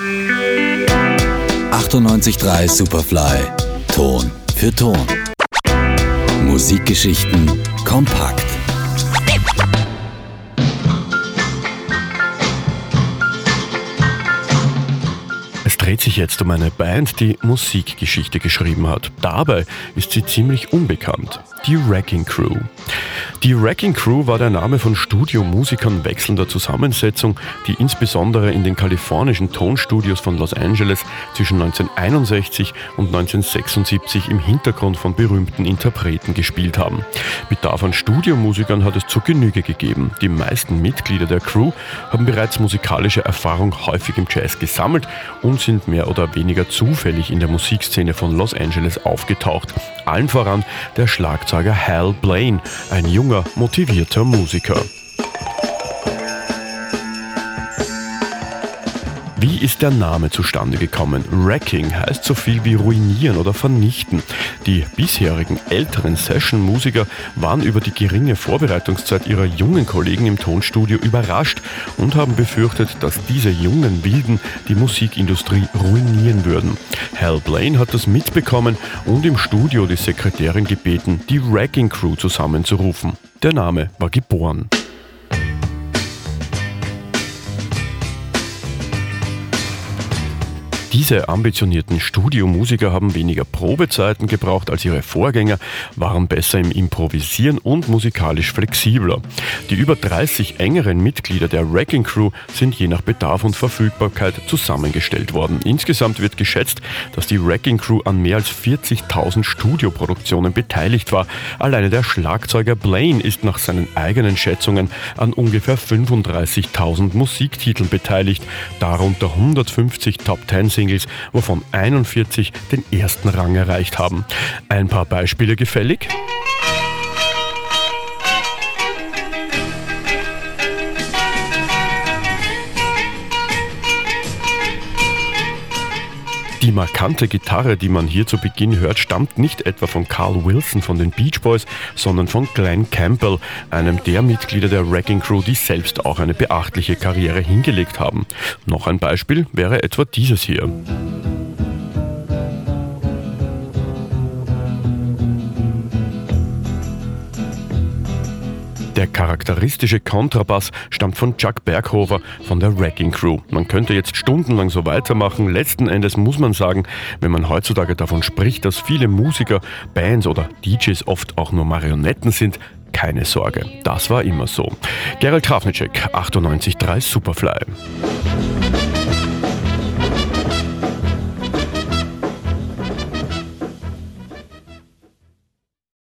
98.3 Superfly. Ton für Ton. Musikgeschichten kompakt. Es dreht sich jetzt um eine Band, die Musikgeschichte geschrieben hat. Dabei ist sie ziemlich unbekannt. Die Wrecking Crew. Die Wrecking Crew war der Name von Studiomusikern wechselnder Zusammensetzung, die insbesondere in den kalifornischen Tonstudios von Los Angeles zwischen 1961 und 1976 im Hintergrund von berühmten Interpreten gespielt haben. Bedarf an Studiomusikern hat es zur Genüge gegeben. Die meisten Mitglieder der Crew haben bereits musikalische Erfahrung häufig im Jazz gesammelt und sind mehr oder weniger zufällig in der Musikszene von Los Angeles aufgetaucht. Allen voran der Schlagzeuger Hal Blaine, ein junger, motivierter Musiker. Wie ist der Name zustande gekommen? Wrecking heißt so viel wie ruinieren oder vernichten. Die bisherigen älteren Session-Musiker waren über die geringe Vorbereitungszeit ihrer jungen Kollegen im Tonstudio überrascht und haben befürchtet, dass diese jungen Wilden die Musikindustrie ruinieren würden. Hal Blaine hat das mitbekommen und im Studio die Sekretärin gebeten, die Wrecking Crew zusammenzurufen. Der Name war geboren. Diese ambitionierten Studiomusiker haben weniger Probezeiten gebraucht als ihre Vorgänger, waren besser im Improvisieren und musikalisch flexibler. Die über 30 engeren Mitglieder der Wrecking Crew sind je nach Bedarf und Verfügbarkeit zusammengestellt worden. Insgesamt wird geschätzt, dass die Wrecking Crew an mehr als 40.000 Studioproduktionen beteiligt war. Alleine der Schlagzeuger Blaine ist nach seinen eigenen Schätzungen an ungefähr 35.000 Musiktiteln beteiligt, darunter 150 Top 10 Singles, wovon 41 den ersten Rang erreicht haben. Ein paar Beispiele gefällig? Die markante Gitarre, die man hier zu Beginn hört, stammt nicht etwa von Carl Wilson von den Beach Boys, sondern von Glenn Campbell, einem der Mitglieder der Wrecking Crew, die selbst auch eine beachtliche Karriere hingelegt haben. Noch ein Beispiel wäre etwa dieses hier. Der charakteristische Kontrabass stammt von Chuck Berghofer von der Wrecking Crew. Man könnte jetzt stundenlang so weitermachen. Letzten Endes muss man sagen, wenn man heutzutage davon spricht, dass viele Musiker, Bands oder DJs oft auch nur Marionetten sind, keine Sorge, das war immer so. Gerald Krafnicek, 98.3 Superfly.